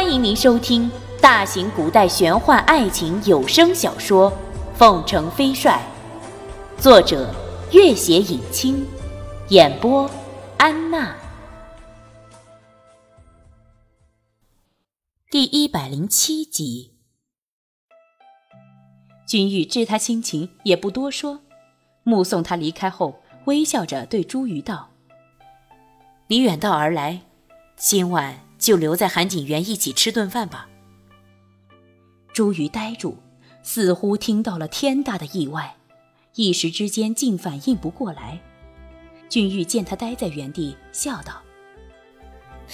欢迎您收听大型古代玄幻爱情有声小说《凤城飞帅》，作者：月写影清，演播：安娜。第一百零七集，君玉知他心情，也不多说，目送他离开后，微笑着对朱瑜道：“你远道而来，今晚。”就留在韩景园一起吃顿饭吧。朱瑜呆住，似乎听到了天大的意外，一时之间竟反应不过来。俊玉见他呆在原地，笑道：“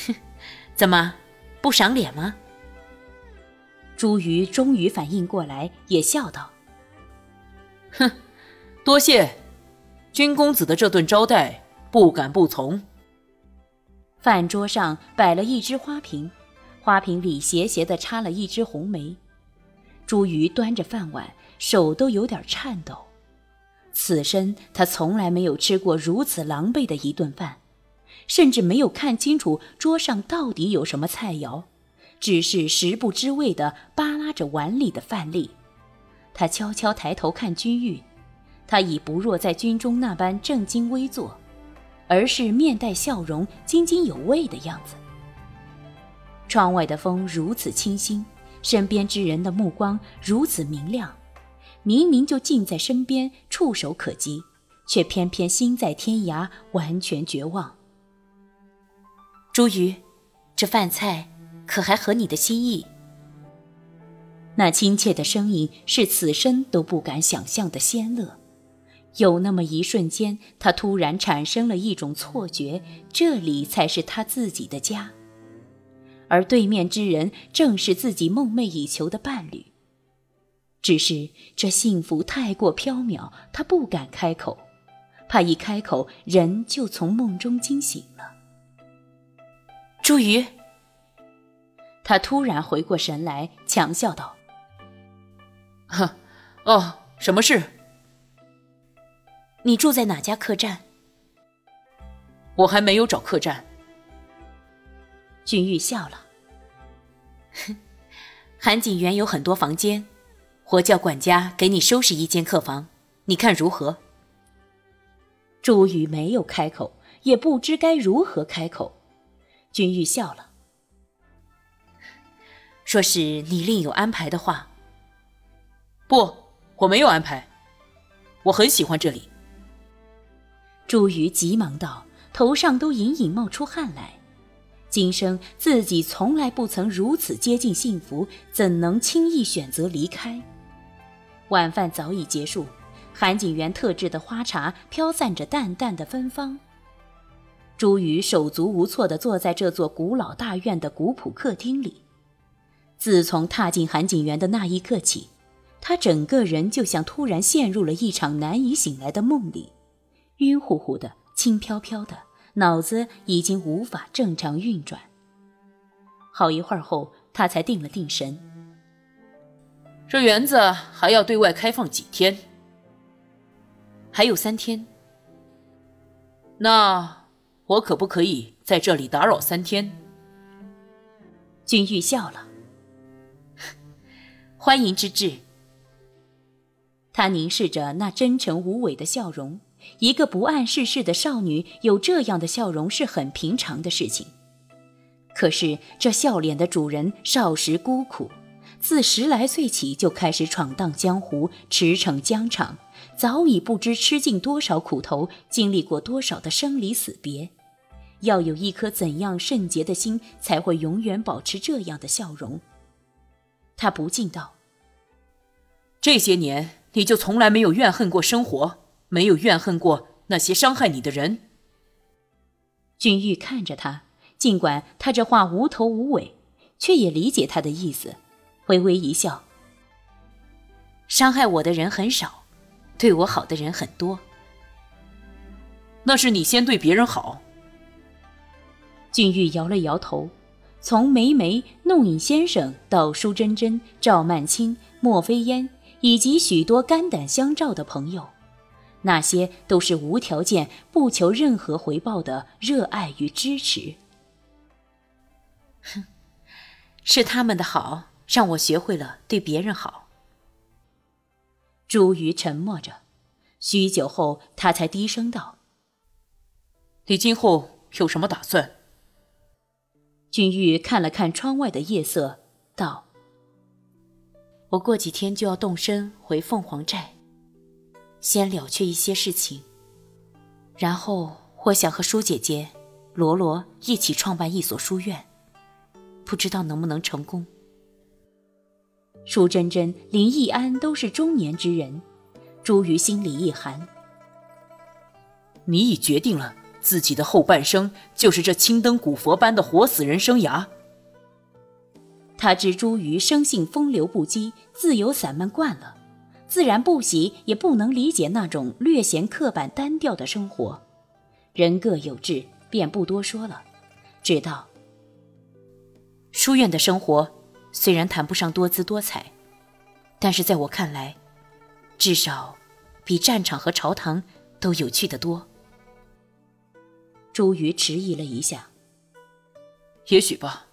哼，怎么不赏脸吗？”朱瑜终于反应过来，也笑道：“哼，多谢，君公子的这顿招待，不敢不从。”饭桌上摆了一只花瓶，花瓶里斜斜地插了一枝红梅。朱瑜端着饭碗，手都有点颤抖。此生他从来没有吃过如此狼狈的一顿饭，甚至没有看清楚桌上到底有什么菜肴，只是食不知味地扒拉着碗里的饭粒。他悄悄抬头看君玉，他已不若在军中那般正襟危坐。而是面带笑容、津津有味的样子。窗外的风如此清新，身边之人的目光如此明亮，明明就近在身边、触手可及，却偏偏心在天涯，完全绝望。朱瑜，这饭菜可还合你的心意？那亲切的声音是此生都不敢想象的仙乐。有那么一瞬间，他突然产生了一种错觉，这里才是他自己的家，而对面之人正是自己梦寐以求的伴侣。只是这幸福太过缥缈，他不敢开口，怕一开口人就从梦中惊醒了。朱瑜，他突然回过神来，强笑道：“呵，哦，什么事？”你住在哪家客栈？我还没有找客栈。君玉笑了，哼，韩景园有很多房间，我叫管家给你收拾一间客房，你看如何？朱宇没有开口，也不知该如何开口。君玉笑了，说是你另有安排的话。不，我没有安排，我很喜欢这里。朱瑜急忙道，头上都隐隐冒出汗来。今生自己从来不曾如此接近幸福，怎能轻易选择离开？晚饭早已结束，韩景园特制的花茶飘散着淡淡的芬芳。朱瑜手足无措地坐在这座古老大院的古朴客厅里。自从踏进韩景园的那一刻起，他整个人就像突然陷入了一场难以醒来的梦里。晕乎乎的，轻飘飘的，脑子已经无法正常运转。好一会儿后，他才定了定神。这园子还要对外开放几天？还有三天。那我可不可以在这里打扰三天？君玉笑了，欢迎之至。他凝视着那真诚无伪的笑容。一个不谙世事的少女有这样的笑容是很平常的事情。可是这笑脸的主人少时孤苦，自十来岁起就开始闯荡江湖，驰骋疆场，早已不知吃尽多少苦头，经历过多少的生离死别。要有一颗怎样圣洁的心，才会永远保持这样的笑容？他不禁道：“这些年，你就从来没有怨恨过生活？”没有怨恨过那些伤害你的人。君玉看着他，尽管他这话无头无尾，却也理解他的意思，微微一笑。伤害我的人很少，对我好的人很多。那是你先对别人好。君玉摇了摇头，从梅梅、弄影先生到舒珍珍、赵曼青、莫非烟，以及许多肝胆相照的朋友。那些都是无条件、不求任何回报的热爱与支持。哼，是他们的好，让我学会了对别人好。朱瑜沉默着，许久后，他才低声道：“你今后有什么打算？”君玉看了看窗外的夜色，道：“我过几天就要动身回凤凰寨，先了却一些事情。然后，我想和舒姐姐、罗罗一起创办一所书院，不知道能不能成功。”舒珍珍、林毅安都是中年之人，朱瑜心里一寒。你已决定了。自己的后半生就是这青灯古佛般的活死人生涯。他知朱瑜生性风流不羁、自由散漫惯了，自然不喜也不能理解那种略显刻板单调的生活。人各有志，便不多说了，只道：书院的生活虽然谈不上多姿多彩，但是在我看来，至少比战场和朝堂都有趣的多。周瑜迟疑了一下，也许吧。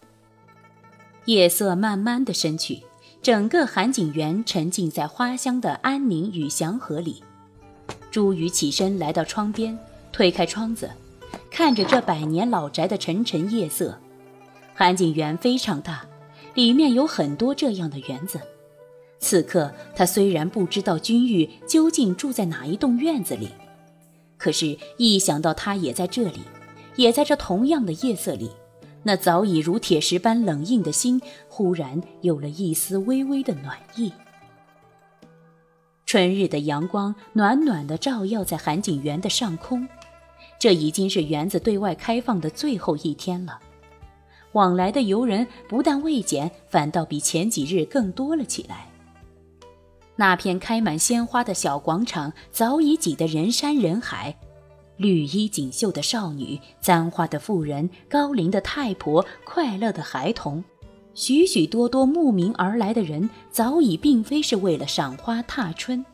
夜色慢慢的深去，整个寒景园沉浸在花香的安宁与祥和里。朱瑜起身来到窗边，推开窗子，看着这百年老宅的沉沉夜色。韩景园非常大，里面有很多这样的园子。此刻他虽然不知道君玉究竟住在哪一栋院子里。可是，一想到他也在这里，也在这同样的夜色里，那早已如铁石般冷硬的心，忽然有了一丝微微的暖意。春日的阳光暖暖的照耀在寒景园的上空，这已经是园子对外开放的最后一天了。往来的游人不但未减，反倒比前几日更多了起来。那片开满鲜花的小广场早已挤得人山人海，绿衣锦绣的少女、簪花的妇人、高龄的太婆、快乐的孩童，许许多多慕名而来的人，早已并非是为了赏花踏春，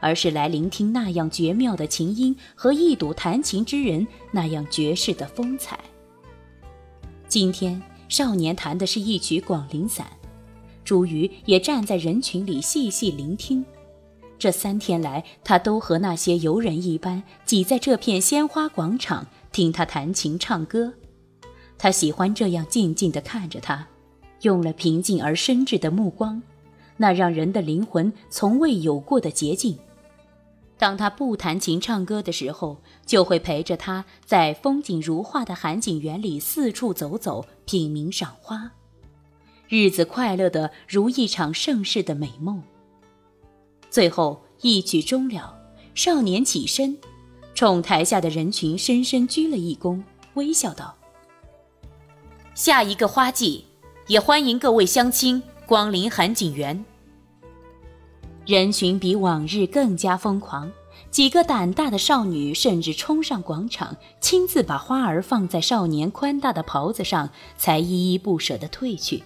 而是来聆听那样绝妙的琴音和一睹弹琴之人那样绝世的风采。今天少年弹的是一曲《广陵散》。茱萸也站在人群里细细聆听，这三天来，他都和那些游人一般挤在这片鲜花广场听他弹琴唱歌。他喜欢这样静静地看着他，用了平静而深挚的目光，那让人的灵魂从未有过的洁净。当他不弹琴唱歌的时候，就会陪着他在风景如画的寒景园里四处走走，品茗赏花。日子快乐的如一场盛世的美梦。最后一曲终了，少年起身，冲台下的人群深深鞠了一躬，微笑道：“下一个花季，也欢迎各位乡亲光临寒景园。”人群比往日更加疯狂，几个胆大的少女甚至冲上广场，亲自把花儿放在少年宽大的袍子上，才依依不舍地退去。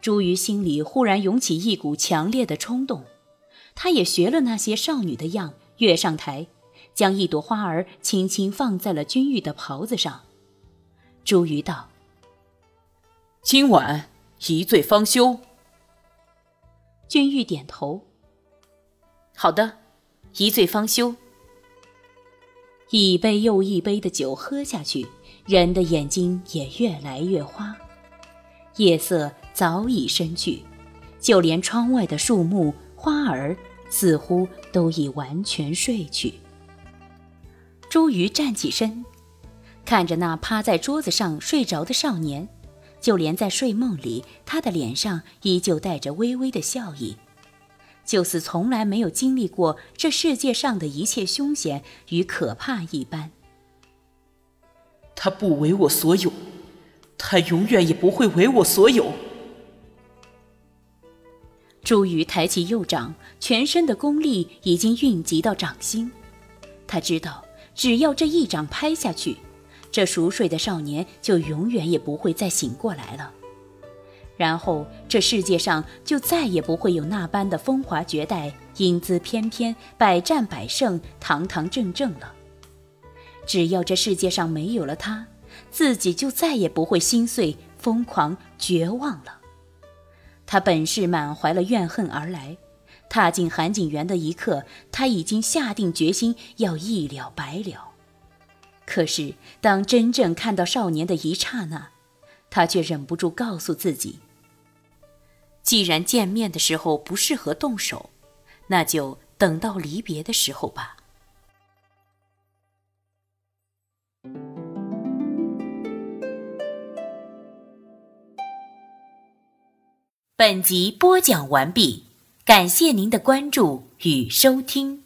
朱瑜心里忽然涌起一股强烈的冲动，他也学了那些少女的样，跃上台，将一朵花儿轻轻放在了君玉的袍子上。朱瑜道：“今晚一醉方休。”君玉点头：“好的，一醉方休。”一杯又一杯的酒喝下去，人的眼睛也越来越花。夜色早已深去，就连窗外的树木、花儿似乎都已完全睡去。朱瑜站起身，看着那趴在桌子上睡着的少年，就连在睡梦里，他的脸上依旧带着微微的笑意，就似从来没有经历过这世界上的一切凶险与可怕一般。他不为我所有。他永远也不会为我所有。朱瑜抬起右掌，全身的功力已经运集到掌心。他知道，只要这一掌拍下去，这熟睡的少年就永远也不会再醒过来了。然后，这世界上就再也不会有那般的风华绝代、英姿翩翩、百战百胜、堂堂正正了。只要这世界上没有了他。自己就再也不会心碎、疯狂、绝望了。他本是满怀了怨恨而来，踏进韩景园的一刻，他已经下定决心要一了百了。可是，当真正看到少年的一刹那，他却忍不住告诉自己：既然见面的时候不适合动手，那就等到离别的时候吧。本集播讲完毕，感谢您的关注与收听。